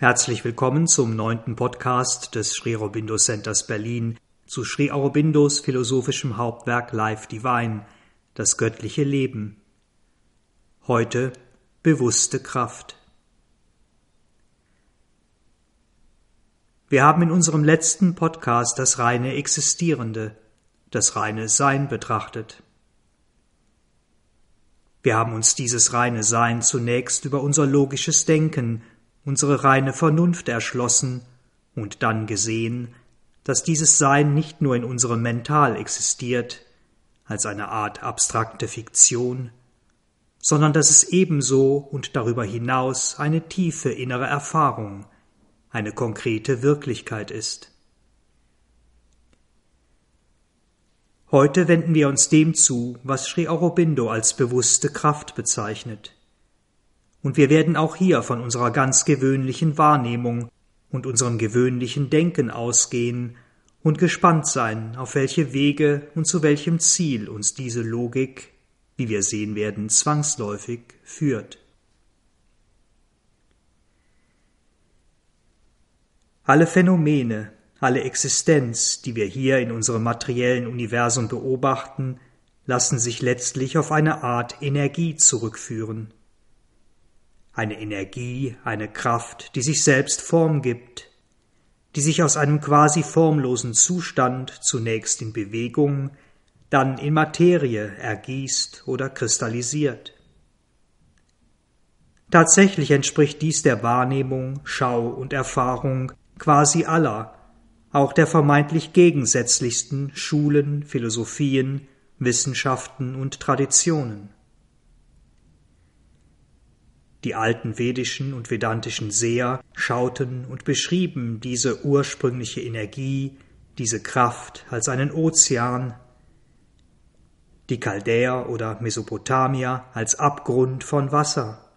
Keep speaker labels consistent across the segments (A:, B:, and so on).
A: Herzlich willkommen zum neunten Podcast des Sri Aurobindo Centers Berlin zu Sri Aurobindos philosophischem Hauptwerk Life Divine, das göttliche Leben. Heute bewusste Kraft. Wir haben in unserem letzten Podcast das reine Existierende, das reine Sein betrachtet. Wir haben uns dieses reine Sein zunächst über unser logisches Denken unsere reine Vernunft erschlossen und dann gesehen, dass dieses Sein nicht nur in unserem Mental existiert, als eine Art abstrakte Fiktion, sondern dass es ebenso und darüber hinaus eine tiefe innere Erfahrung, eine konkrete Wirklichkeit ist. Heute wenden wir uns dem zu, was Sri Aurobindo als bewusste Kraft bezeichnet und wir werden auch hier von unserer ganz gewöhnlichen Wahrnehmung und unserem gewöhnlichen Denken ausgehen und gespannt sein, auf welche Wege und zu welchem Ziel uns diese Logik, wie wir sehen werden, zwangsläufig führt. Alle Phänomene, alle Existenz, die wir hier in unserem materiellen Universum beobachten, lassen sich letztlich auf eine Art Energie zurückführen eine Energie, eine Kraft, die sich selbst Form gibt, die sich aus einem quasi formlosen Zustand zunächst in Bewegung, dann in Materie ergießt oder kristallisiert. Tatsächlich entspricht dies der Wahrnehmung, Schau und Erfahrung quasi aller, auch der vermeintlich gegensätzlichsten Schulen, Philosophien, Wissenschaften und Traditionen. Die alten vedischen und vedantischen Seher schauten und beschrieben diese ursprüngliche Energie, diese Kraft als einen Ozean, die Chaldäer oder Mesopotamier als Abgrund von Wasser.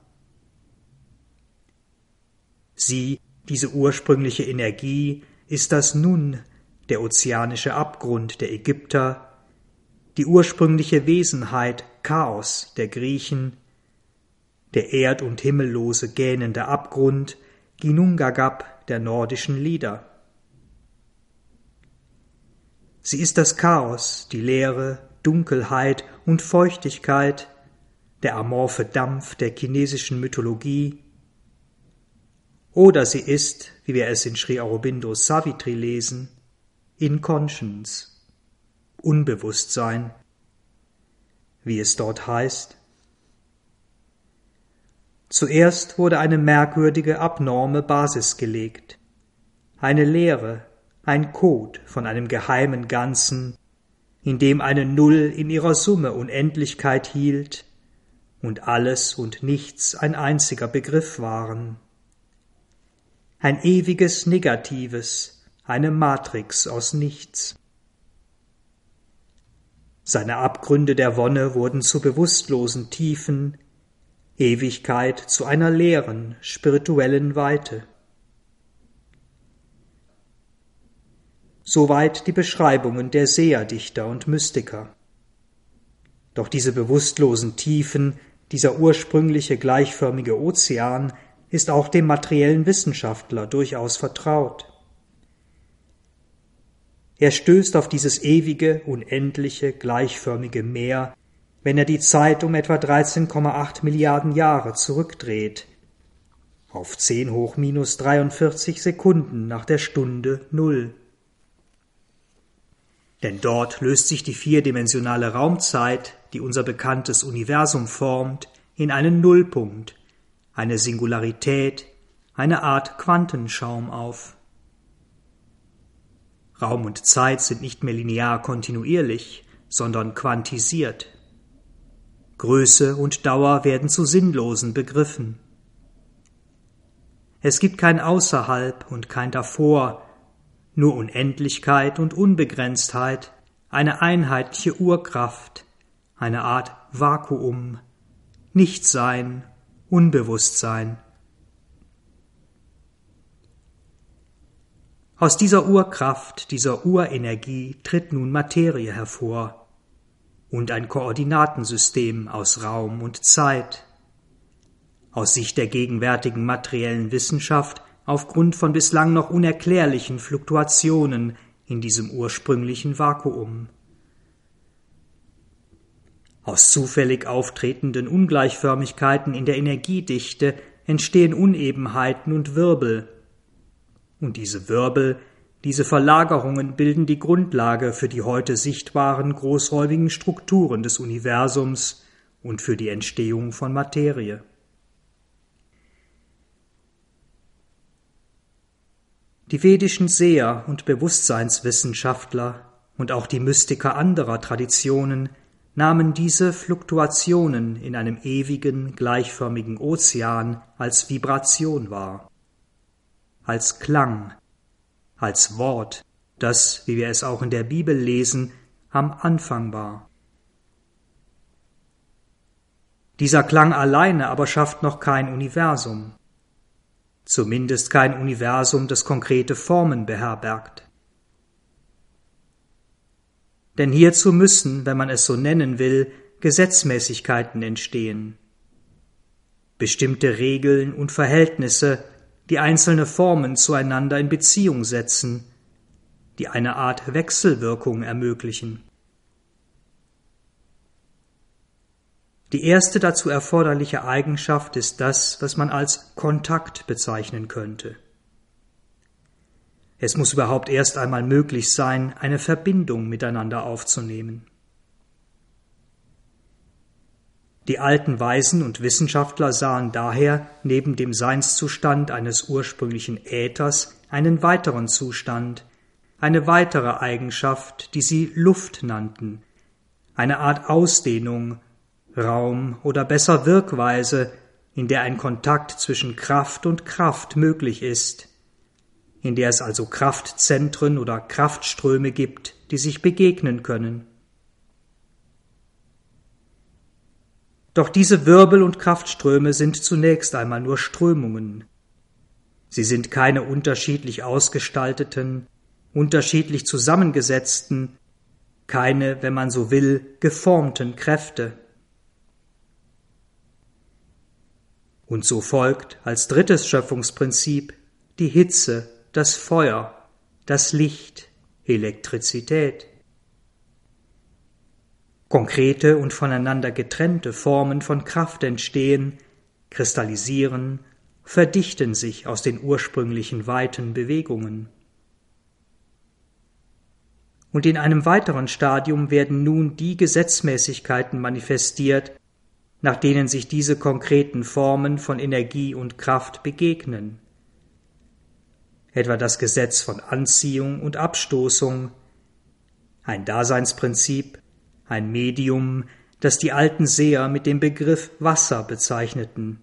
A: Sie, diese ursprüngliche Energie, ist das Nun, der ozeanische Abgrund der Ägypter, die ursprüngliche Wesenheit Chaos der Griechen, der erd- und himmellose gähnende Abgrund, Ginungagap der nordischen Lieder. Sie ist das Chaos, die Leere, Dunkelheit und Feuchtigkeit, der amorphe Dampf der chinesischen Mythologie, oder sie ist, wie wir es in Sri Aurobindo Savitri lesen, Inconscience, Unbewusstsein, wie es dort heißt, Zuerst wurde eine merkwürdige, abnorme Basis gelegt. Eine Lehre, ein Code von einem geheimen Ganzen, in dem eine Null in ihrer Summe Unendlichkeit hielt und alles und nichts ein einziger Begriff waren. Ein ewiges Negatives, eine Matrix aus nichts. Seine Abgründe der Wonne wurden zu bewusstlosen Tiefen, Ewigkeit zu einer leeren, spirituellen Weite. Soweit die Beschreibungen der Seherdichter und Mystiker. Doch diese bewusstlosen Tiefen, dieser ursprüngliche gleichförmige Ozean ist auch dem materiellen Wissenschaftler durchaus vertraut. Er stößt auf dieses ewige, unendliche, gleichförmige Meer wenn er die Zeit um etwa 13,8 Milliarden Jahre zurückdreht, auf 10 hoch minus 43 Sekunden nach der Stunde Null. Denn dort löst sich die vierdimensionale Raumzeit, die unser bekanntes Universum formt, in einen Nullpunkt, eine Singularität, eine Art Quantenschaum auf. Raum und Zeit sind nicht mehr linear kontinuierlich, sondern quantisiert. Größe und Dauer werden zu sinnlosen Begriffen. Es gibt kein Außerhalb und kein Davor, nur Unendlichkeit und Unbegrenztheit, eine einheitliche Urkraft, eine Art Vakuum, Nichtsein, Unbewusstsein. Aus dieser Urkraft, dieser Urenergie tritt nun Materie hervor, und ein Koordinatensystem aus Raum und Zeit. Aus Sicht der gegenwärtigen materiellen Wissenschaft aufgrund von bislang noch unerklärlichen Fluktuationen in diesem ursprünglichen Vakuum. Aus zufällig auftretenden Ungleichförmigkeiten in der Energiedichte entstehen Unebenheiten und Wirbel. Und diese Wirbel, diese Verlagerungen bilden die Grundlage für die heute sichtbaren großräumigen Strukturen des Universums und für die Entstehung von Materie. Die vedischen Seher und Bewusstseinswissenschaftler und auch die Mystiker anderer Traditionen nahmen diese Fluktuationen in einem ewigen, gleichförmigen Ozean als Vibration wahr, als Klang, als Wort, das, wie wir es auch in der Bibel lesen, am Anfang war. Dieser Klang alleine aber schafft noch kein Universum, zumindest kein Universum, das konkrete Formen beherbergt. Denn hierzu müssen, wenn man es so nennen will, Gesetzmäßigkeiten entstehen. Bestimmte Regeln und Verhältnisse, die einzelne Formen zueinander in Beziehung setzen, die eine Art Wechselwirkung ermöglichen. Die erste dazu erforderliche Eigenschaft ist das, was man als Kontakt bezeichnen könnte. Es muss überhaupt erst einmal möglich sein, eine Verbindung miteinander aufzunehmen. Die alten Weisen und Wissenschaftler sahen daher neben dem Seinszustand eines ursprünglichen Äthers einen weiteren Zustand, eine weitere Eigenschaft, die sie Luft nannten, eine Art Ausdehnung, Raum oder besser Wirkweise, in der ein Kontakt zwischen Kraft und Kraft möglich ist, in der es also Kraftzentren oder Kraftströme gibt, die sich begegnen können. Doch diese Wirbel und Kraftströme sind zunächst einmal nur Strömungen. Sie sind keine unterschiedlich ausgestalteten, unterschiedlich zusammengesetzten, keine, wenn man so will, geformten Kräfte. Und so folgt als drittes Schöpfungsprinzip die Hitze das Feuer, das Licht, Elektrizität. Konkrete und voneinander getrennte Formen von Kraft entstehen, kristallisieren, verdichten sich aus den ursprünglichen weiten Bewegungen. Und in einem weiteren Stadium werden nun die Gesetzmäßigkeiten manifestiert, nach denen sich diese konkreten Formen von Energie und Kraft begegnen etwa das Gesetz von Anziehung und Abstoßung, ein Daseinsprinzip, ein Medium, das die alten Seher mit dem Begriff Wasser bezeichneten,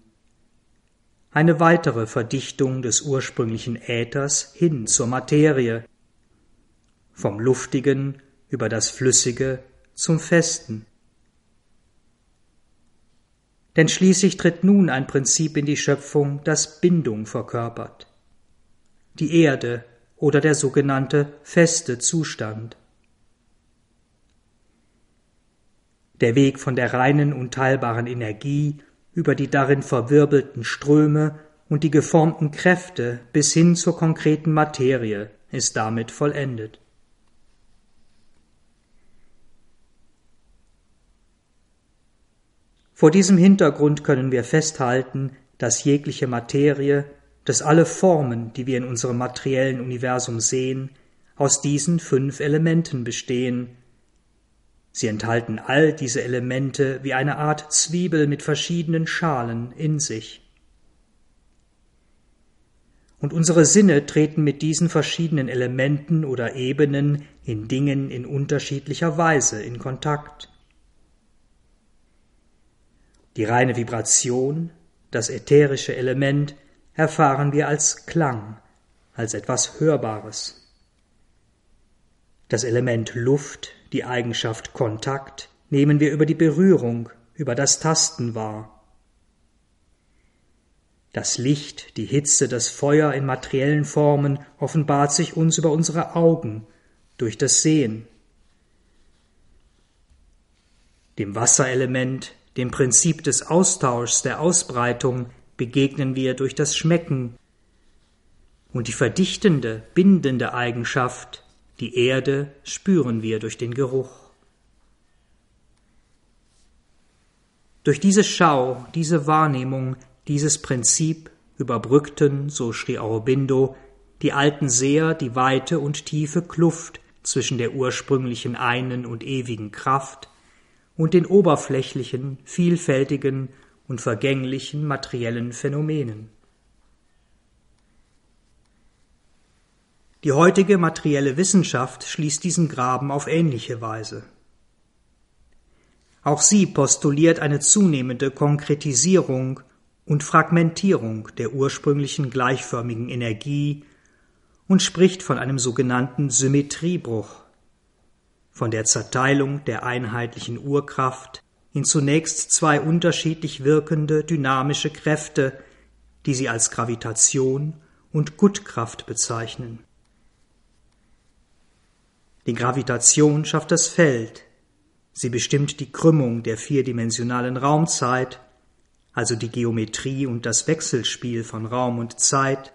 A: eine weitere Verdichtung des ursprünglichen Äthers hin zur Materie, vom Luftigen über das Flüssige zum Festen. Denn schließlich tritt nun ein Prinzip in die Schöpfung, das Bindung verkörpert die Erde oder der sogenannte feste Zustand. Der Weg von der reinen unteilbaren Energie über die darin verwirbelten Ströme und die geformten Kräfte bis hin zur konkreten Materie ist damit vollendet. Vor diesem Hintergrund können wir festhalten, dass jegliche Materie dass alle Formen, die wir in unserem materiellen Universum sehen, aus diesen fünf Elementen bestehen. Sie enthalten all diese Elemente wie eine Art Zwiebel mit verschiedenen Schalen in sich. Und unsere Sinne treten mit diesen verschiedenen Elementen oder Ebenen in Dingen in unterschiedlicher Weise in Kontakt. Die reine Vibration, das ätherische Element, erfahren wir als Klang, als etwas Hörbares. Das Element Luft, die Eigenschaft Kontakt, nehmen wir über die Berührung, über das Tasten wahr. Das Licht, die Hitze, das Feuer in materiellen Formen offenbart sich uns über unsere Augen, durch das Sehen. Dem Wasserelement, dem Prinzip des Austauschs, der Ausbreitung, begegnen wir durch das Schmecken, Und die verdichtende, bindende Eigenschaft, die Erde, spüren wir durch den Geruch. Durch diese Schau, diese Wahrnehmung, dieses Prinzip überbrückten, so Sri Aurobindo, die alten Seher die weite und tiefe Kluft zwischen der ursprünglichen einen und ewigen Kraft und den oberflächlichen, vielfältigen und vergänglichen materiellen Phänomenen. Die heutige materielle Wissenschaft schließt diesen Graben auf ähnliche Weise. Auch sie postuliert eine zunehmende Konkretisierung und Fragmentierung der ursprünglichen gleichförmigen Energie und spricht von einem sogenannten Symmetriebruch, von der Zerteilung der einheitlichen Urkraft in zunächst zwei unterschiedlich wirkende dynamische Kräfte, die sie als Gravitation und Gutkraft bezeichnen. Die Gravitation schafft das Feld, Sie bestimmt die Krümmung der vierdimensionalen Raumzeit, also die Geometrie und das Wechselspiel von Raum und Zeit,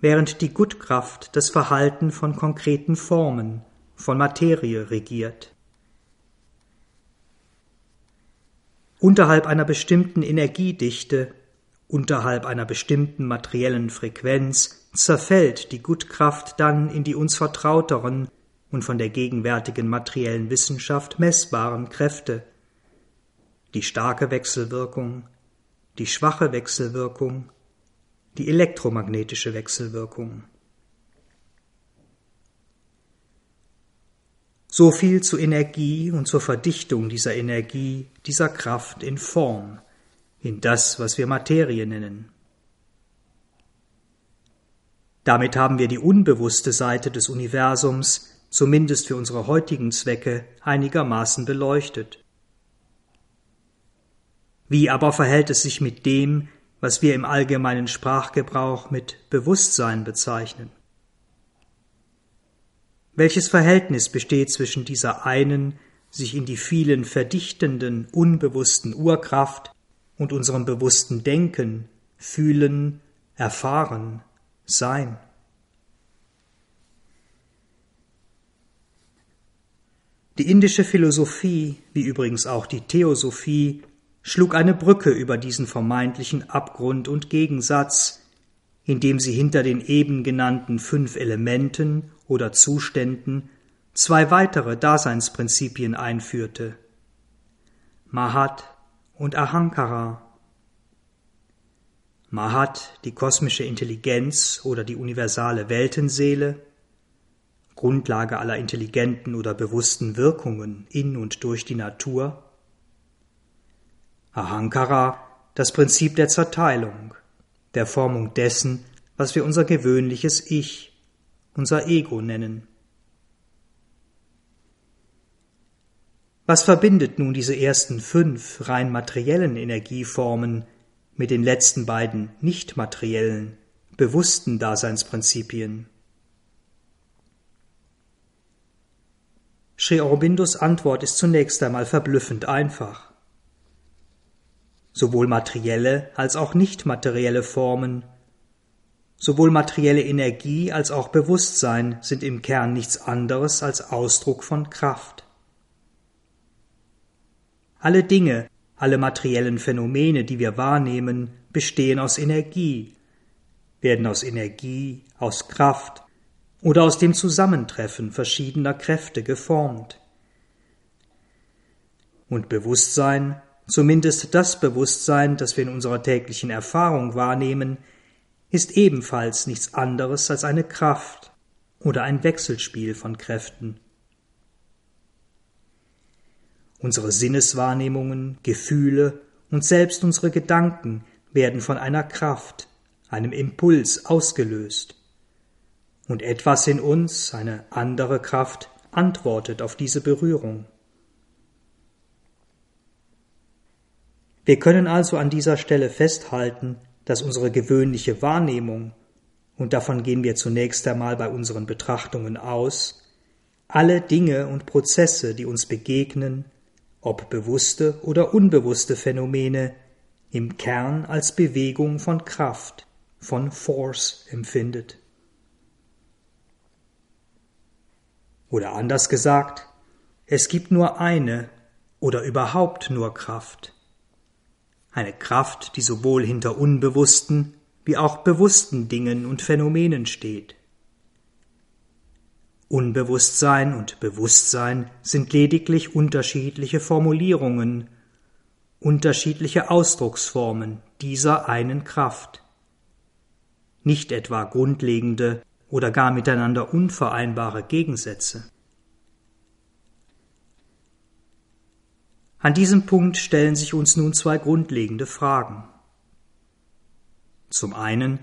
A: während die Gutkraft das Verhalten von konkreten Formen, von Materie regiert. Unterhalb einer bestimmten Energiedichte, unterhalb einer bestimmten materiellen Frequenz zerfällt die Gutkraft dann in die uns vertrauteren, und von der gegenwärtigen materiellen Wissenschaft messbaren Kräfte, die starke Wechselwirkung, die schwache Wechselwirkung, die elektromagnetische Wechselwirkung. So viel zur Energie und zur Verdichtung dieser Energie, dieser Kraft in Form, in das, was wir Materie nennen. Damit haben wir die unbewusste Seite des Universums zumindest für unsere heutigen Zwecke, einigermaßen beleuchtet. Wie aber verhält es sich mit dem, was wir im allgemeinen Sprachgebrauch mit Bewusstsein bezeichnen? Welches Verhältnis besteht zwischen dieser einen, sich in die vielen verdichtenden, unbewussten Urkraft und unserem bewussten Denken, Fühlen, Erfahren, Sein? Die indische Philosophie, wie übrigens auch die Theosophie, schlug eine Brücke über diesen vermeintlichen Abgrund und Gegensatz, indem sie hinter den eben genannten fünf Elementen oder Zuständen zwei weitere Daseinsprinzipien einführte Mahat und Ahankara. Mahat, die kosmische Intelligenz oder die universale Weltenseele, Grundlage aller intelligenten oder bewussten Wirkungen in und durch die Natur. Ahankara, das Prinzip der Zerteilung, der Formung dessen, was wir unser gewöhnliches Ich, unser Ego nennen. Was verbindet nun diese ersten fünf rein materiellen Energieformen mit den letzten beiden nicht materiellen, bewussten Daseinsprinzipien? Sri Aurobindos Antwort ist zunächst einmal verblüffend einfach. Sowohl materielle als auch nicht materielle Formen, sowohl materielle Energie als auch Bewusstsein sind im Kern nichts anderes als Ausdruck von Kraft. Alle Dinge, alle materiellen Phänomene, die wir wahrnehmen, bestehen aus Energie, werden aus Energie, aus Kraft, oder aus dem Zusammentreffen verschiedener Kräfte geformt. Und Bewusstsein, zumindest das Bewusstsein, das wir in unserer täglichen Erfahrung wahrnehmen, ist ebenfalls nichts anderes als eine Kraft oder ein Wechselspiel von Kräften. Unsere Sinneswahrnehmungen, Gefühle und selbst unsere Gedanken werden von einer Kraft, einem Impuls ausgelöst und etwas in uns, eine andere Kraft, antwortet auf diese Berührung. Wir können also an dieser Stelle festhalten, dass unsere gewöhnliche Wahrnehmung, und davon gehen wir zunächst einmal bei unseren Betrachtungen aus, alle Dinge und Prozesse, die uns begegnen, ob bewusste oder unbewusste Phänomene, im Kern als Bewegung von Kraft, von Force empfindet. Oder anders gesagt, es gibt nur eine oder überhaupt nur Kraft. Eine Kraft, die sowohl hinter unbewussten wie auch bewussten Dingen und Phänomenen steht. Unbewusstsein und Bewusstsein sind lediglich unterschiedliche Formulierungen, unterschiedliche Ausdrucksformen dieser einen Kraft, nicht etwa grundlegende oder gar miteinander unvereinbare Gegensätze. An diesem Punkt stellen sich uns nun zwei grundlegende Fragen. Zum einen,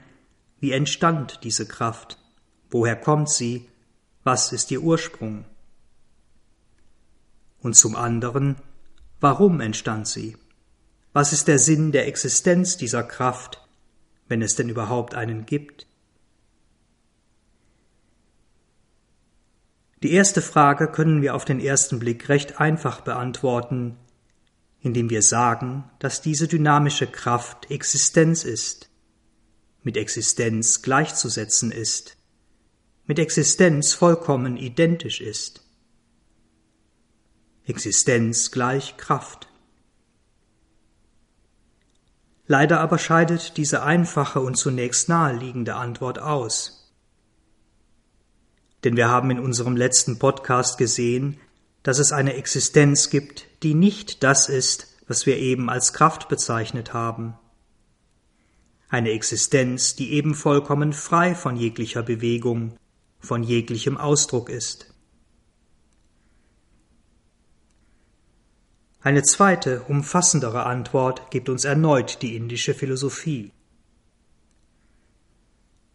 A: wie entstand diese Kraft? Woher kommt sie? Was ist ihr Ursprung? Und zum anderen, warum entstand sie? Was ist der Sinn der Existenz dieser Kraft, wenn es denn überhaupt einen gibt? Die erste Frage können wir auf den ersten Blick recht einfach beantworten, indem wir sagen, dass diese dynamische Kraft Existenz ist mit Existenz gleichzusetzen ist, mit Existenz vollkommen identisch ist. Existenz gleich Kraft. Leider aber scheidet diese einfache und zunächst naheliegende Antwort aus. Denn wir haben in unserem letzten Podcast gesehen, dass es eine Existenz gibt, die nicht das ist, was wir eben als Kraft bezeichnet haben eine Existenz, die eben vollkommen frei von jeglicher Bewegung, von jeglichem Ausdruck ist. Eine zweite, umfassendere Antwort gibt uns erneut die indische Philosophie.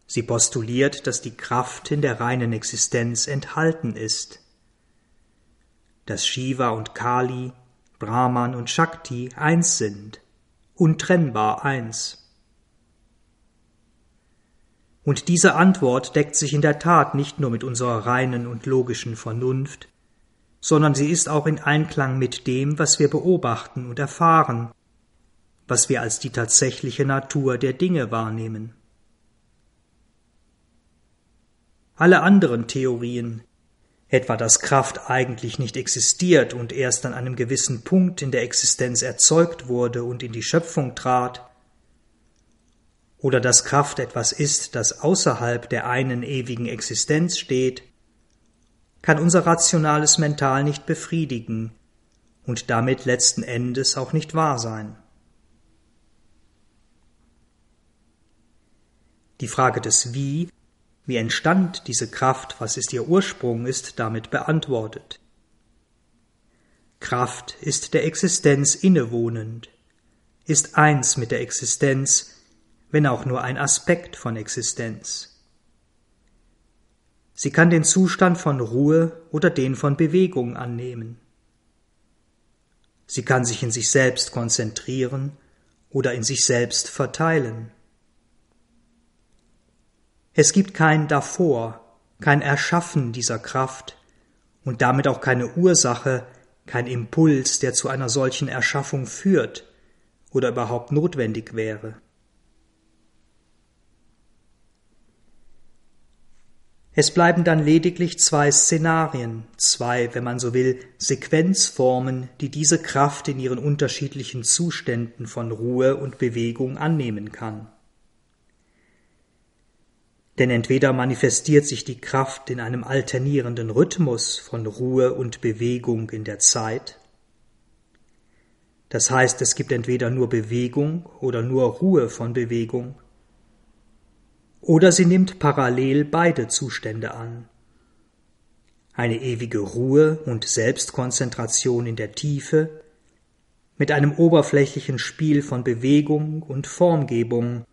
A: Sie postuliert, dass die Kraft in der reinen Existenz enthalten ist, dass Shiva und Kali, Brahman und Shakti eins sind, untrennbar eins. Und diese Antwort deckt sich in der Tat nicht nur mit unserer reinen und logischen Vernunft, sondern sie ist auch in Einklang mit dem, was wir beobachten und erfahren, was wir als die tatsächliche Natur der Dinge wahrnehmen. Alle anderen Theorien, etwa dass Kraft eigentlich nicht existiert und erst an einem gewissen Punkt in der Existenz erzeugt wurde und in die Schöpfung trat, oder dass Kraft etwas ist, das außerhalb der einen ewigen Existenz steht, kann unser rationales Mental nicht befriedigen und damit letzten Endes auch nicht wahr sein. Die Frage des Wie, wie entstand diese Kraft, was ist ihr Ursprung, ist damit beantwortet. Kraft ist der Existenz innewohnend, ist eins mit der Existenz, wenn auch nur ein Aspekt von Existenz. Sie kann den Zustand von Ruhe oder den von Bewegung annehmen. Sie kann sich in sich selbst konzentrieren oder in sich selbst verteilen. Es gibt kein davor, kein Erschaffen dieser Kraft und damit auch keine Ursache, kein Impuls, der zu einer solchen Erschaffung führt oder überhaupt notwendig wäre. Es bleiben dann lediglich zwei Szenarien, zwei, wenn man so will, Sequenzformen, die diese Kraft in ihren unterschiedlichen Zuständen von Ruhe und Bewegung annehmen kann. Denn entweder manifestiert sich die Kraft in einem alternierenden Rhythmus von Ruhe und Bewegung in der Zeit, das heißt, es gibt entweder nur Bewegung oder nur Ruhe von Bewegung, oder sie nimmt parallel beide Zustände an. Eine ewige Ruhe und Selbstkonzentration in der Tiefe, mit einem oberflächlichen Spiel von Bewegung und Formgebung,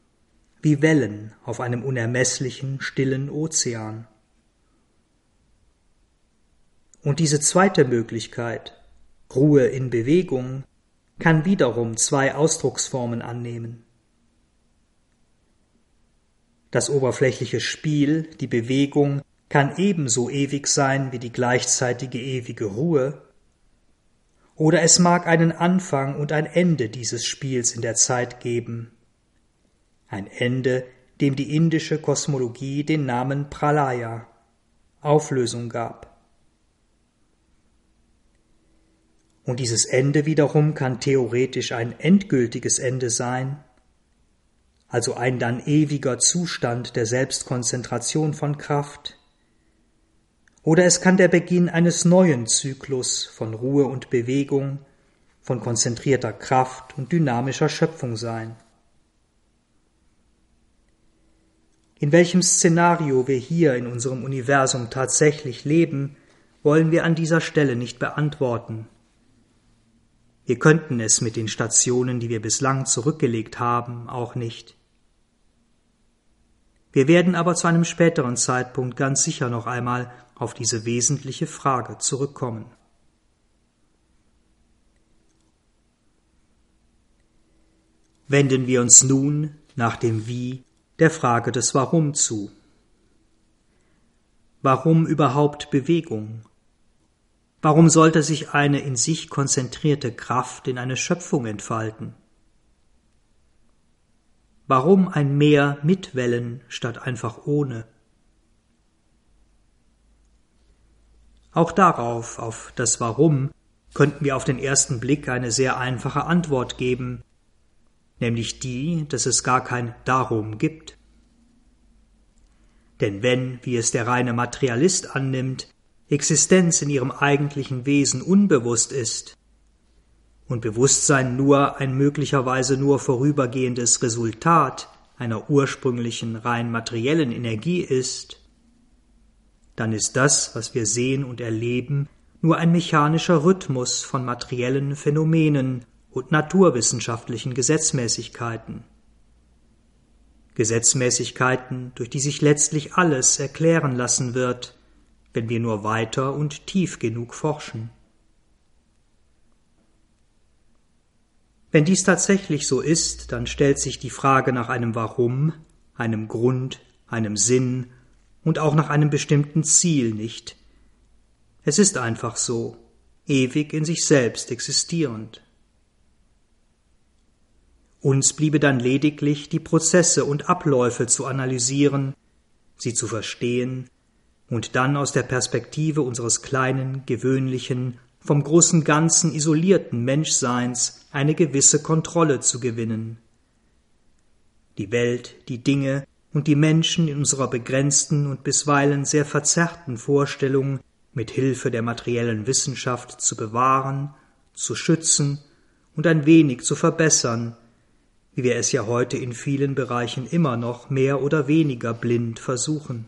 A: wie Wellen auf einem unermesslichen, stillen Ozean. Und diese zweite Möglichkeit, Ruhe in Bewegung, kann wiederum zwei Ausdrucksformen annehmen. Das oberflächliche Spiel, die Bewegung, kann ebenso ewig sein wie die gleichzeitige ewige Ruhe, oder es mag einen Anfang und ein Ende dieses Spiels in der Zeit geben, ein Ende, dem die indische Kosmologie den Namen Pralaya, Auflösung gab. Und dieses Ende wiederum kann theoretisch ein endgültiges Ende sein, also ein dann ewiger Zustand der Selbstkonzentration von Kraft, oder es kann der Beginn eines neuen Zyklus von Ruhe und Bewegung, von konzentrierter Kraft und dynamischer Schöpfung sein. In welchem Szenario wir hier in unserem Universum tatsächlich leben, wollen wir an dieser Stelle nicht beantworten. Wir könnten es mit den Stationen, die wir bislang zurückgelegt haben, auch nicht. Wir werden aber zu einem späteren Zeitpunkt ganz sicher noch einmal auf diese wesentliche Frage zurückkommen. Wenden wir uns nun nach dem Wie der Frage des Warum zu. Warum überhaupt Bewegung? Warum sollte sich eine in sich konzentrierte Kraft in eine Schöpfung entfalten? Warum ein Meer mit Wellen statt einfach ohne? Auch darauf, auf das Warum, könnten wir auf den ersten Blick eine sehr einfache Antwort geben, nämlich die, dass es gar kein Darum gibt. Denn wenn, wie es der reine Materialist annimmt, Existenz in ihrem eigentlichen Wesen unbewusst ist, und Bewusstsein nur ein möglicherweise nur vorübergehendes Resultat einer ursprünglichen rein materiellen Energie ist, dann ist das, was wir sehen und erleben, nur ein mechanischer Rhythmus von materiellen Phänomenen und naturwissenschaftlichen Gesetzmäßigkeiten. Gesetzmäßigkeiten, durch die sich letztlich alles erklären lassen wird, wenn wir nur weiter und tief genug forschen. Wenn dies tatsächlich so ist, dann stellt sich die Frage nach einem Warum, einem Grund, einem Sinn und auch nach einem bestimmten Ziel nicht. Es ist einfach so, ewig in sich selbst existierend. Uns bliebe dann lediglich die Prozesse und Abläufe zu analysieren, sie zu verstehen und dann aus der Perspektive unseres kleinen, gewöhnlichen, vom großen Ganzen isolierten Menschseins eine gewisse Kontrolle zu gewinnen. Die Welt, die Dinge und die Menschen in unserer begrenzten und bisweilen sehr verzerrten Vorstellung mit Hilfe der materiellen Wissenschaft zu bewahren, zu schützen und ein wenig zu verbessern, wie wir es ja heute in vielen Bereichen immer noch mehr oder weniger blind versuchen.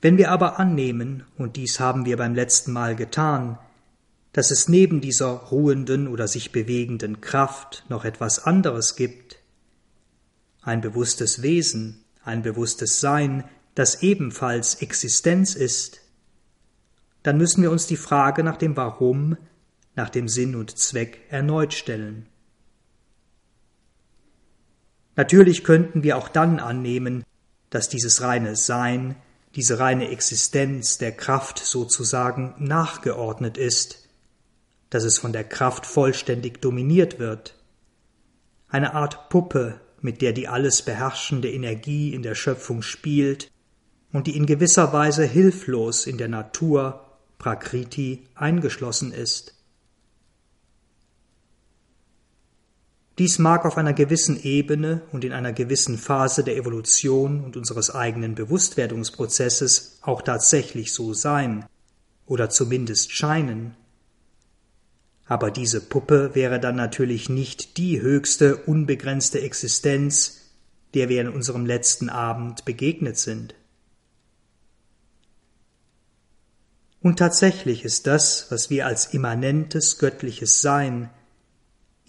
A: Wenn wir aber annehmen, und dies haben wir beim letzten Mal getan, dass es neben dieser ruhenden oder sich bewegenden Kraft noch etwas anderes gibt, ein bewusstes Wesen, ein bewusstes Sein, das ebenfalls Existenz ist, dann müssen wir uns die Frage nach dem Warum nach dem Sinn und Zweck erneut stellen. Natürlich könnten wir auch dann annehmen, dass dieses reine Sein, diese reine Existenz der Kraft sozusagen nachgeordnet ist, dass es von der Kraft vollständig dominiert wird, eine Art Puppe, mit der die alles beherrschende Energie in der Schöpfung spielt und die in gewisser Weise hilflos in der Natur, Prakriti, eingeschlossen ist. Dies mag auf einer gewissen Ebene und in einer gewissen Phase der Evolution und unseres eigenen Bewusstwerdungsprozesses auch tatsächlich so sein oder zumindest scheinen. Aber diese Puppe wäre dann natürlich nicht die höchste, unbegrenzte Existenz, der wir in unserem letzten Abend begegnet sind. Und tatsächlich ist das, was wir als immanentes göttliches Sein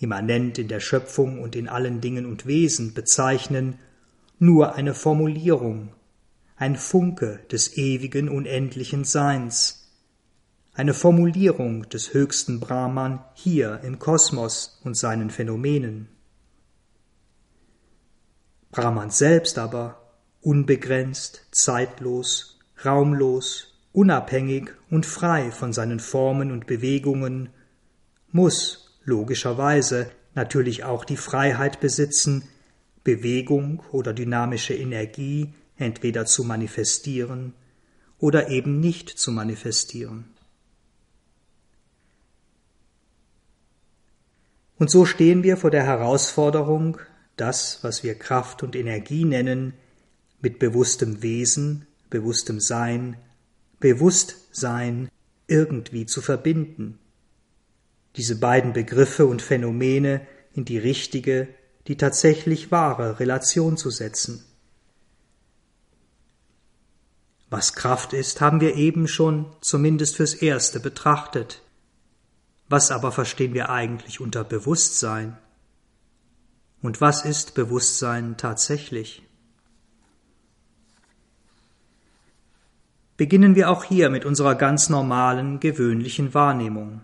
A: immanent in der Schöpfung und in allen Dingen und Wesen bezeichnen, nur eine Formulierung, ein Funke des ewigen unendlichen Seins, eine Formulierung des höchsten Brahman hier im Kosmos und seinen Phänomenen. Brahman selbst aber, unbegrenzt, zeitlos, raumlos, unabhängig und frei von seinen Formen und Bewegungen, muss logischerweise natürlich auch die Freiheit besitzen, Bewegung oder dynamische Energie entweder zu manifestieren oder eben nicht zu manifestieren. Und so stehen wir vor der Herausforderung, das, was wir Kraft und Energie nennen, mit bewusstem Wesen, bewusstem Sein, Bewusstsein irgendwie zu verbinden, diese beiden Begriffe und Phänomene in die richtige, die tatsächlich wahre Relation zu setzen. Was Kraft ist, haben wir eben schon zumindest fürs Erste betrachtet. Was aber verstehen wir eigentlich unter Bewusstsein? Und was ist Bewusstsein tatsächlich? Beginnen wir auch hier mit unserer ganz normalen, gewöhnlichen Wahrnehmung.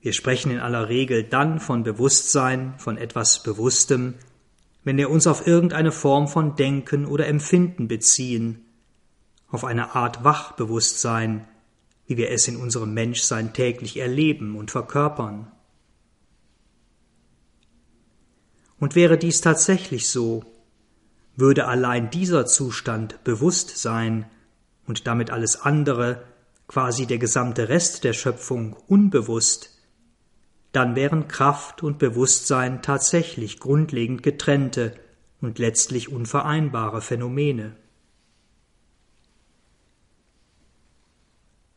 A: Wir sprechen in aller Regel dann von Bewusstsein, von etwas Bewusstem, wenn wir uns auf irgendeine Form von Denken oder Empfinden beziehen, auf eine Art Wachbewusstsein, wie wir es in unserem Menschsein täglich erleben und verkörpern. Und wäre dies tatsächlich so, würde allein dieser Zustand bewusst sein und damit alles andere, quasi der gesamte Rest der Schöpfung, unbewusst, dann wären Kraft und Bewusstsein tatsächlich grundlegend getrennte und letztlich unvereinbare Phänomene.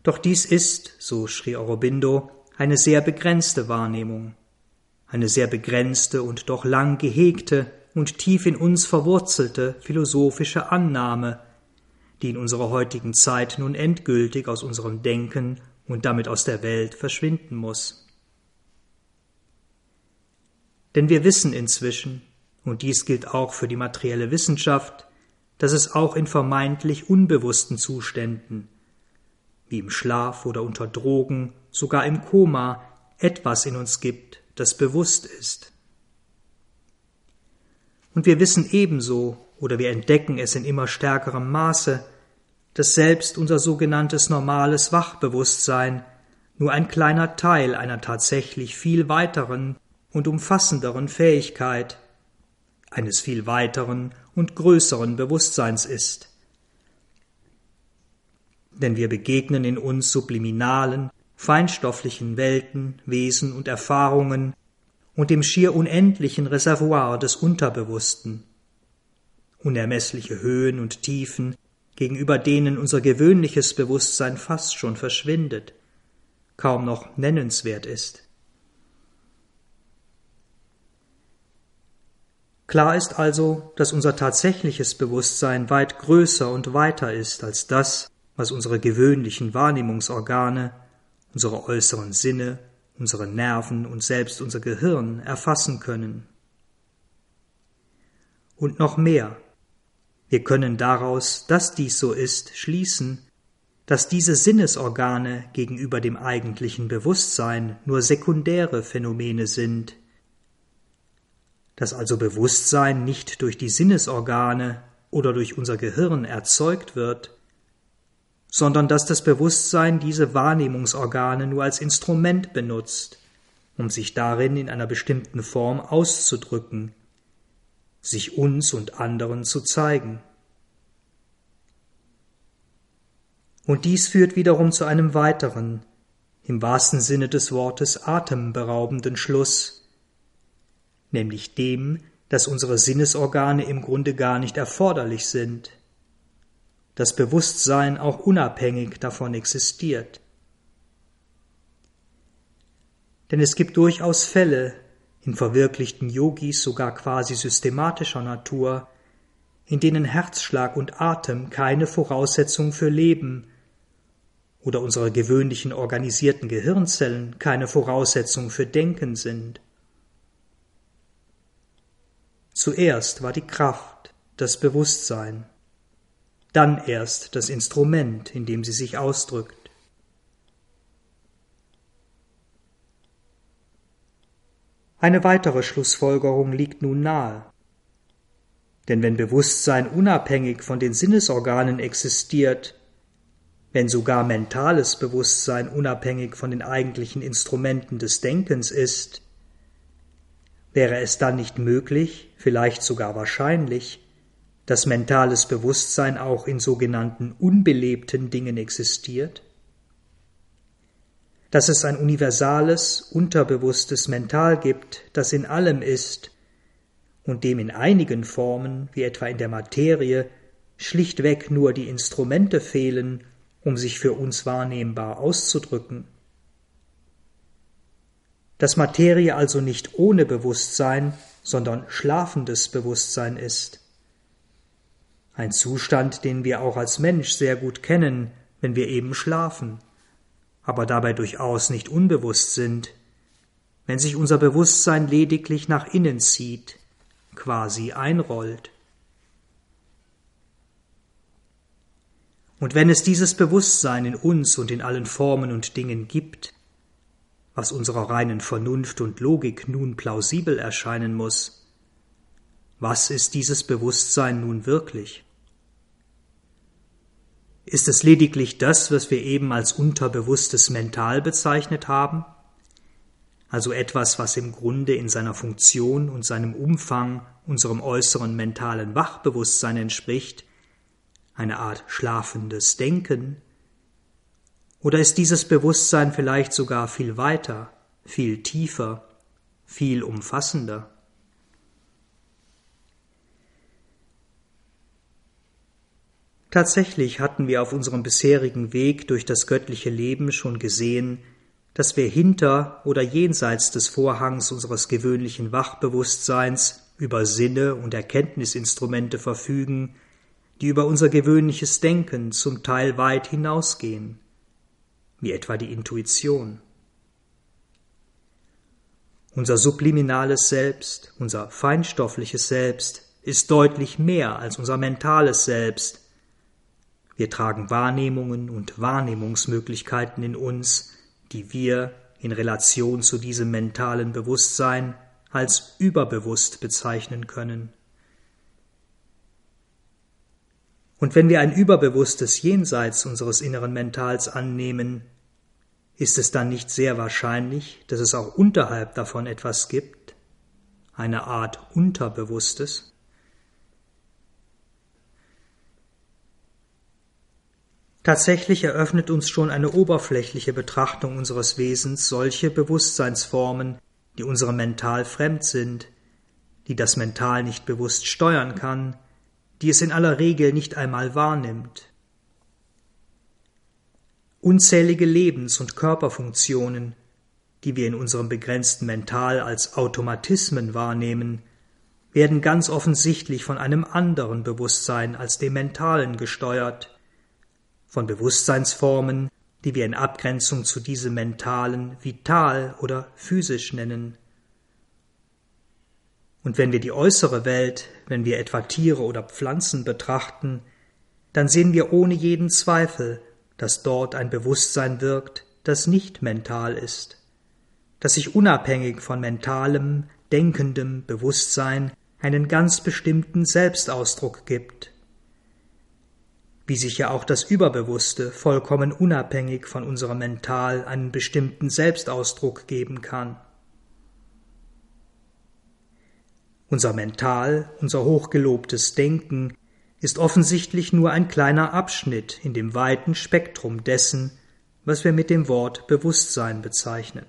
A: Doch dies ist, so Sri Aurobindo, eine sehr begrenzte Wahrnehmung, eine sehr begrenzte und doch lang gehegte und tief in uns verwurzelte philosophische Annahme, die in unserer heutigen Zeit nun endgültig aus unserem Denken und damit aus der Welt verschwinden muss. Denn wir wissen inzwischen, und dies gilt auch für die materielle Wissenschaft, dass es auch in vermeintlich unbewussten Zuständen wie im Schlaf oder unter Drogen, sogar im Koma, etwas in uns gibt, das bewusst ist. Und wir wissen ebenso, oder wir entdecken es in immer stärkerem Maße, dass selbst unser sogenanntes normales Wachbewusstsein nur ein kleiner Teil einer tatsächlich viel weiteren und umfassenderen Fähigkeit, eines viel weiteren und größeren Bewusstseins ist denn wir begegnen in uns subliminalen, feinstofflichen Welten, Wesen und Erfahrungen und dem schier unendlichen Reservoir des Unterbewussten. Unermessliche Höhen und Tiefen, gegenüber denen unser gewöhnliches Bewusstsein fast schon verschwindet, kaum noch nennenswert ist. Klar ist also, dass unser tatsächliches Bewusstsein weit größer und weiter ist als das, was unsere gewöhnlichen Wahrnehmungsorgane, unsere äußeren Sinne, unsere Nerven und selbst unser Gehirn erfassen können. Und noch mehr, wir können daraus, dass dies so ist, schließen, dass diese Sinnesorgane gegenüber dem eigentlichen Bewusstsein nur sekundäre Phänomene sind, dass also Bewusstsein nicht durch die Sinnesorgane oder durch unser Gehirn erzeugt wird, sondern dass das Bewusstsein diese Wahrnehmungsorgane nur als Instrument benutzt, um sich darin in einer bestimmten Form auszudrücken, sich uns und anderen zu zeigen. Und dies führt wiederum zu einem weiteren, im wahrsten Sinne des Wortes atemberaubenden Schluss, nämlich dem, dass unsere Sinnesorgane im Grunde gar nicht erforderlich sind, das Bewusstsein auch unabhängig davon existiert. Denn es gibt durchaus Fälle, in verwirklichten Yogis sogar quasi systematischer Natur, in denen Herzschlag und Atem keine Voraussetzung für Leben oder unsere gewöhnlichen organisierten Gehirnzellen keine Voraussetzung für Denken sind. Zuerst war die Kraft, das Bewusstsein dann erst das Instrument, in dem sie sich ausdrückt. Eine weitere Schlussfolgerung liegt nun nahe. Denn wenn Bewusstsein unabhängig von den Sinnesorganen existiert, wenn sogar mentales Bewusstsein unabhängig von den eigentlichen Instrumenten des Denkens ist, wäre es dann nicht möglich, vielleicht sogar wahrscheinlich, dass mentales Bewusstsein auch in sogenannten unbelebten Dingen existiert? Dass es ein universales, unterbewusstes Mental gibt, das in allem ist und dem in einigen Formen, wie etwa in der Materie, schlichtweg nur die Instrumente fehlen, um sich für uns wahrnehmbar auszudrücken. Dass Materie also nicht ohne Bewusstsein, sondern schlafendes Bewusstsein ist. Ein Zustand, den wir auch als Mensch sehr gut kennen, wenn wir eben schlafen, aber dabei durchaus nicht unbewusst sind, wenn sich unser Bewusstsein lediglich nach innen zieht, quasi einrollt. Und wenn es dieses Bewusstsein in uns und in allen Formen und Dingen gibt, was unserer reinen Vernunft und Logik nun plausibel erscheinen muss, was ist dieses Bewusstsein nun wirklich? Ist es lediglich das, was wir eben als unterbewusstes Mental bezeichnet haben? Also etwas, was im Grunde in seiner Funktion und seinem Umfang unserem äußeren mentalen Wachbewusstsein entspricht, eine Art schlafendes Denken? Oder ist dieses Bewusstsein vielleicht sogar viel weiter, viel tiefer, viel umfassender? Tatsächlich hatten wir auf unserem bisherigen Weg durch das göttliche Leben schon gesehen, dass wir hinter oder jenseits des Vorhangs unseres gewöhnlichen Wachbewusstseins über Sinne und Erkenntnisinstrumente verfügen, die über unser gewöhnliches Denken zum Teil weit hinausgehen, wie etwa die Intuition. Unser subliminales Selbst, unser feinstoffliches Selbst ist deutlich mehr als unser mentales Selbst, wir tragen Wahrnehmungen und Wahrnehmungsmöglichkeiten in uns, die wir in Relation zu diesem mentalen Bewusstsein als überbewusst bezeichnen können. Und wenn wir ein überbewusstes Jenseits unseres inneren Mentals annehmen, ist es dann nicht sehr wahrscheinlich, dass es auch unterhalb davon etwas gibt, eine Art Unterbewusstes? Tatsächlich eröffnet uns schon eine oberflächliche Betrachtung unseres Wesens solche Bewusstseinsformen, die unserem Mental fremd sind, die das Mental nicht bewusst steuern kann, die es in aller Regel nicht einmal wahrnimmt. Unzählige Lebens- und Körperfunktionen, die wir in unserem begrenzten Mental als Automatismen wahrnehmen, werden ganz offensichtlich von einem anderen Bewusstsein als dem mentalen gesteuert, von Bewusstseinsformen, die wir in Abgrenzung zu diesem mentalen vital oder physisch nennen. Und wenn wir die äußere Welt, wenn wir etwa Tiere oder Pflanzen betrachten, dann sehen wir ohne jeden Zweifel, dass dort ein Bewusstsein wirkt, das nicht mental ist, das sich unabhängig von mentalem, denkendem Bewusstsein einen ganz bestimmten Selbstausdruck gibt wie sich ja auch das Überbewusste vollkommen unabhängig von unserem Mental einen bestimmten Selbstausdruck geben kann. Unser Mental, unser hochgelobtes Denken ist offensichtlich nur ein kleiner Abschnitt in dem weiten Spektrum dessen, was wir mit dem Wort Bewusstsein bezeichnen.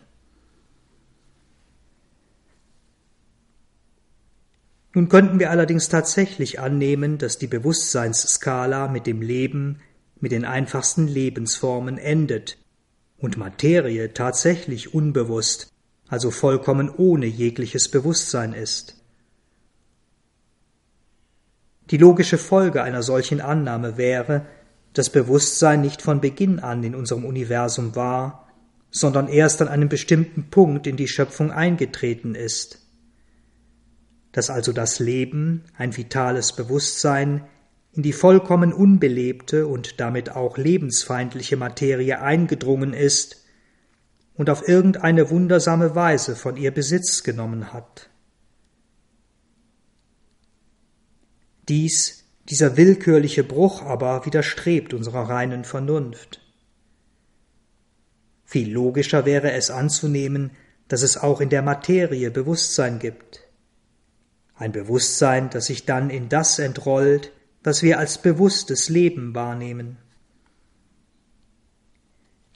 A: Nun könnten wir allerdings tatsächlich annehmen, dass die Bewusstseinsskala mit dem Leben, mit den einfachsten Lebensformen endet und Materie tatsächlich unbewusst, also vollkommen ohne jegliches Bewusstsein ist. Die logische Folge einer solchen Annahme wäre, dass Bewusstsein nicht von Beginn an in unserem Universum war, sondern erst an einem bestimmten Punkt in die Schöpfung eingetreten ist dass also das Leben, ein vitales Bewusstsein, in die vollkommen unbelebte und damit auch lebensfeindliche Materie eingedrungen ist und auf irgendeine wundersame Weise von ihr Besitz genommen hat. Dies Dieser willkürliche Bruch aber widerstrebt unserer reinen Vernunft. Viel logischer wäre es anzunehmen, dass es auch in der Materie Bewusstsein gibt. Ein Bewusstsein, das sich dann in das entrollt, was wir als bewusstes Leben wahrnehmen.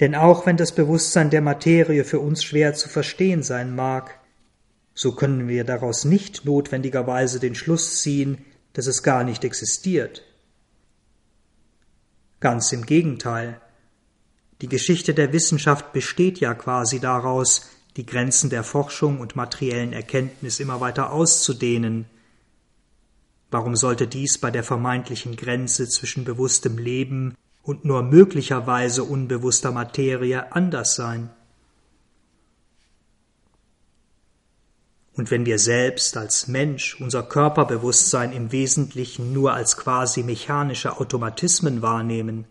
A: Denn auch wenn das Bewusstsein der Materie für uns schwer zu verstehen sein mag, so können wir daraus nicht notwendigerweise den Schluss ziehen, dass es gar nicht existiert. Ganz im Gegenteil. Die Geschichte der Wissenschaft besteht ja quasi daraus, die Grenzen der Forschung und materiellen Erkenntnis immer weiter auszudehnen. Warum sollte dies bei der vermeintlichen Grenze zwischen bewusstem Leben und nur möglicherweise unbewusster Materie anders sein? Und wenn wir selbst als Mensch unser Körperbewusstsein im Wesentlichen nur als quasi mechanische Automatismen wahrnehmen,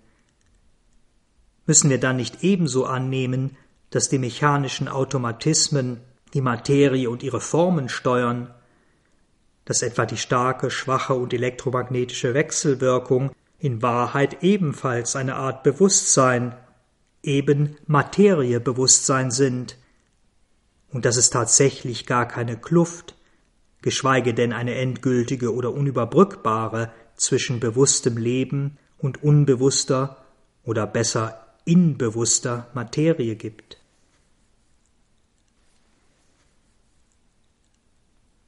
A: müssen wir dann nicht ebenso annehmen, dass die mechanischen Automatismen die Materie und ihre Formen steuern, dass etwa die starke, schwache und elektromagnetische Wechselwirkung in Wahrheit ebenfalls eine Art Bewusstsein, eben Materiebewusstsein sind, und dass es tatsächlich gar keine Kluft, geschweige denn eine endgültige oder unüberbrückbare zwischen bewusstem Leben und unbewusster oder besser inbewusster Materie gibt.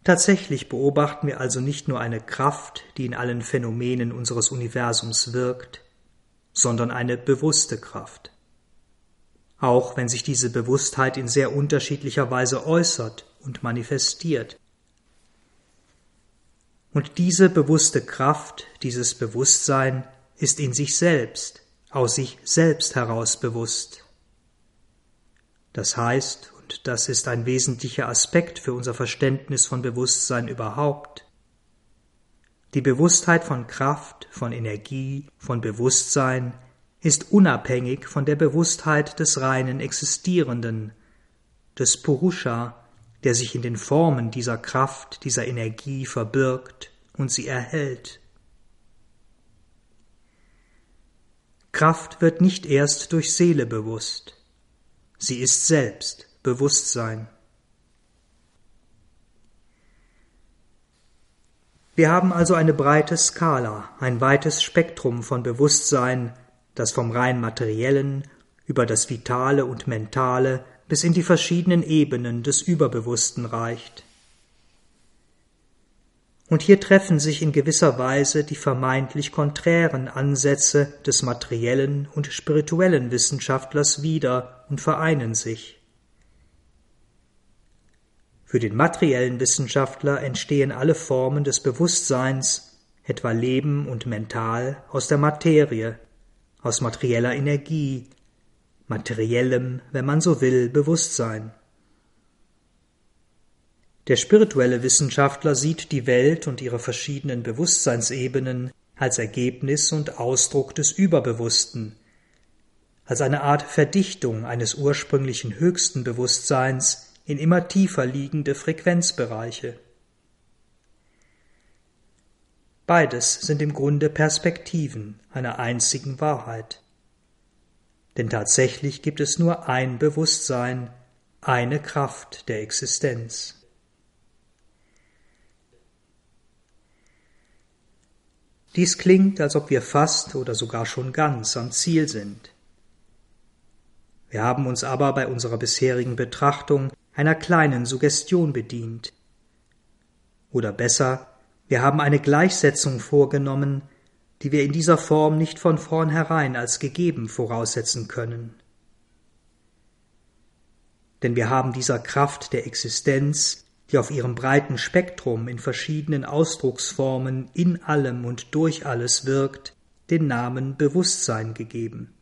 A: Tatsächlich beobachten wir also nicht nur eine Kraft, die in allen Phänomenen unseres Universums wirkt, sondern eine bewusste Kraft. Auch wenn sich diese Bewusstheit in sehr unterschiedlicher Weise äußert und manifestiert. Und diese bewusste Kraft, dieses Bewusstsein ist in sich selbst, aus sich selbst heraus bewusst. Das heißt, und das ist ein wesentlicher Aspekt für unser Verständnis von Bewusstsein überhaupt, die Bewusstheit von Kraft, von Energie, von Bewusstsein ist unabhängig von der Bewusstheit des reinen Existierenden, des Purusha, der sich in den Formen dieser Kraft, dieser Energie verbirgt und sie erhält. Kraft wird nicht erst durch Seele bewusst. Sie ist selbst Bewusstsein. Wir haben also eine breite Skala, ein weites Spektrum von Bewusstsein, das vom rein materiellen über das Vitale und Mentale bis in die verschiedenen Ebenen des Überbewussten reicht. Und hier treffen sich in gewisser Weise die vermeintlich konträren Ansätze des materiellen und spirituellen Wissenschaftlers wieder und vereinen sich. Für den materiellen Wissenschaftler entstehen alle Formen des Bewusstseins, etwa Leben und Mental, aus der Materie, aus materieller Energie, materiellem, wenn man so will, Bewusstsein. Der spirituelle Wissenschaftler sieht die Welt und ihre verschiedenen Bewusstseinsebenen als Ergebnis und Ausdruck des Überbewussten, als eine Art Verdichtung eines ursprünglichen höchsten Bewusstseins in immer tiefer liegende Frequenzbereiche. Beides sind im Grunde Perspektiven einer einzigen Wahrheit. Denn tatsächlich gibt es nur ein Bewusstsein, eine Kraft der Existenz. Dies klingt, als ob wir fast oder sogar schon ganz am Ziel sind. Wir haben uns aber bei unserer bisherigen Betrachtung einer kleinen Suggestion bedient. Oder besser, wir haben eine Gleichsetzung vorgenommen, die wir in dieser Form nicht von vornherein als gegeben voraussetzen können. Denn wir haben dieser Kraft der Existenz die auf ihrem breiten Spektrum in verschiedenen Ausdrucksformen in allem und durch alles wirkt, den Namen Bewusstsein gegeben.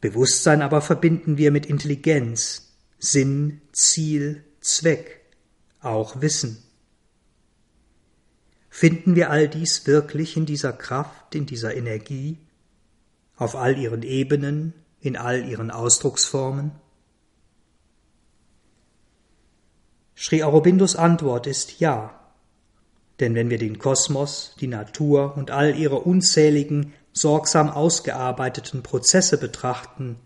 A: Bewusstsein aber verbinden wir mit Intelligenz, Sinn, Ziel, Zweck, auch Wissen. Finden wir all dies wirklich in dieser Kraft, in dieser Energie, auf all ihren Ebenen, in all ihren Ausdrucksformen? Sri Aurobindos Antwort ist ja. Denn wenn wir den Kosmos, die Natur und all ihre unzähligen, sorgsam ausgearbeiteten Prozesse betrachten,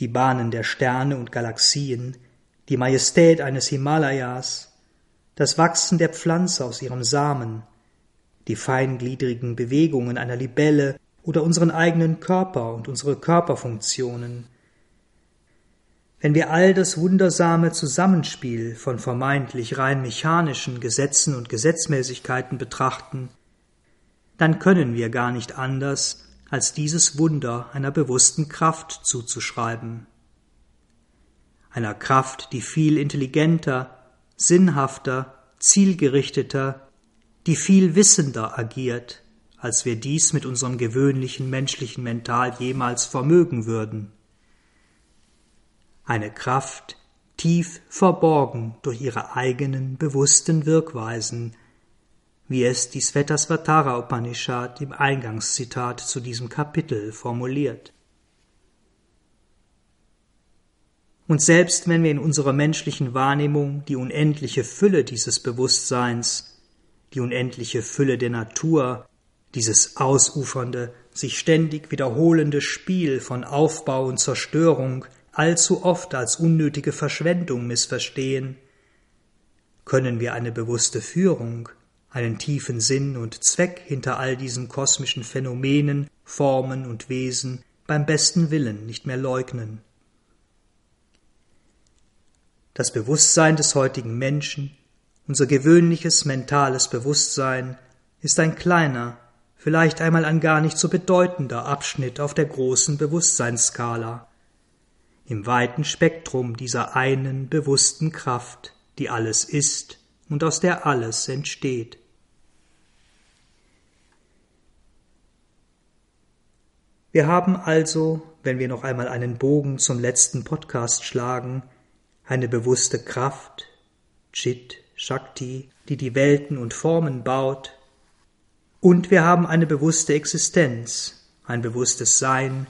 A: die Bahnen der Sterne und Galaxien, die Majestät eines Himalayas, das Wachsen der Pflanze aus ihrem Samen, die feingliedrigen Bewegungen einer Libelle oder unseren eigenen Körper und unsere Körperfunktionen. Wenn wir all das wundersame Zusammenspiel von vermeintlich rein mechanischen Gesetzen und Gesetzmäßigkeiten betrachten, dann können wir gar nicht anders, als dieses Wunder einer bewussten Kraft zuzuschreiben. Einer Kraft, die viel intelligenter, sinnhafter, zielgerichteter, die viel wissender agiert, als wir dies mit unserem gewöhnlichen menschlichen Mental jemals vermögen würden. Eine Kraft, tief verborgen durch ihre eigenen bewussten Wirkweisen, wie es die Svetasvatara Upanishad im Eingangszitat zu diesem Kapitel formuliert. Und selbst wenn wir in unserer menschlichen Wahrnehmung die unendliche Fülle dieses Bewusstseins, die unendliche Fülle der Natur, dieses ausufernde, sich ständig wiederholende Spiel von Aufbau und Zerstörung allzu oft als unnötige Verschwendung missverstehen, können wir eine bewusste Führung, einen tiefen Sinn und Zweck hinter all diesen kosmischen Phänomenen, Formen und Wesen beim besten Willen nicht mehr leugnen. Das Bewusstsein des heutigen Menschen, unser gewöhnliches mentales Bewusstsein, ist ein kleiner, vielleicht einmal ein gar nicht so bedeutender Abschnitt auf der großen Bewusstseinsskala, im weiten Spektrum dieser einen bewussten Kraft, die alles ist und aus der alles entsteht. Wir haben also, wenn wir noch einmal einen Bogen zum letzten Podcast schlagen, eine bewusste Kraft, Chit, Shakti, die die Welten und Formen baut, und wir haben eine bewusste Existenz, ein bewusstes Sein,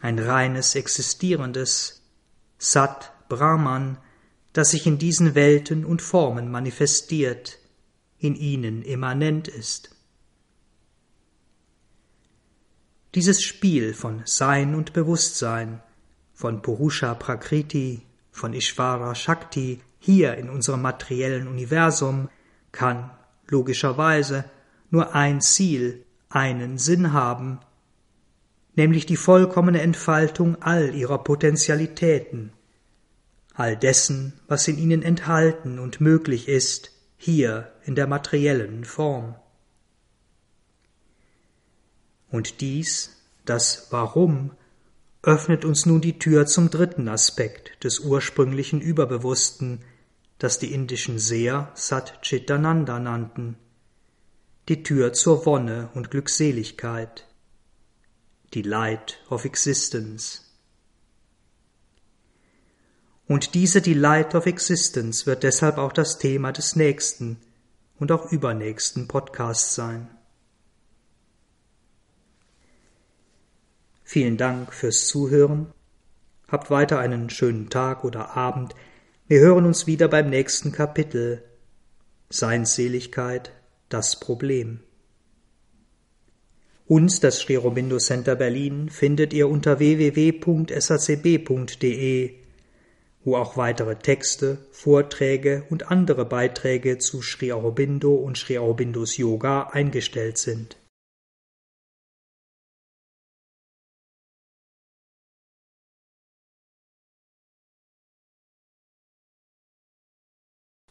A: ein reines existierendes Sat Brahman, das sich in diesen Welten und Formen manifestiert, in ihnen immanent ist. Dieses Spiel von Sein und Bewusstsein, von Purusha Prakriti, von Ishvara Shakti hier in unserem materiellen Universum kann logischerweise nur ein Ziel, einen Sinn haben, nämlich die vollkommene Entfaltung all ihrer Potentialitäten, all dessen, was in ihnen enthalten und möglich ist, hier in der materiellen Form. Und dies, das Warum, öffnet uns nun die Tür zum dritten Aspekt des ursprünglichen Überbewussten, das die indischen Seher Sat Chitananda nannten, die Tür zur Wonne und Glückseligkeit, die Light of Existence. Und diese Delight of Existence wird deshalb auch das Thema des nächsten und auch übernächsten Podcasts sein. Vielen Dank fürs Zuhören. Habt weiter einen schönen Tag oder Abend. Wir hören uns wieder beim nächsten Kapitel. Seinsseligkeit, das Problem. Uns, das Sri Aurobindo Center Berlin, findet ihr unter www.sacb.de, wo auch weitere Texte, Vorträge und andere Beiträge zu Sri Aurobindo und Sri Aurobindos Yoga eingestellt sind.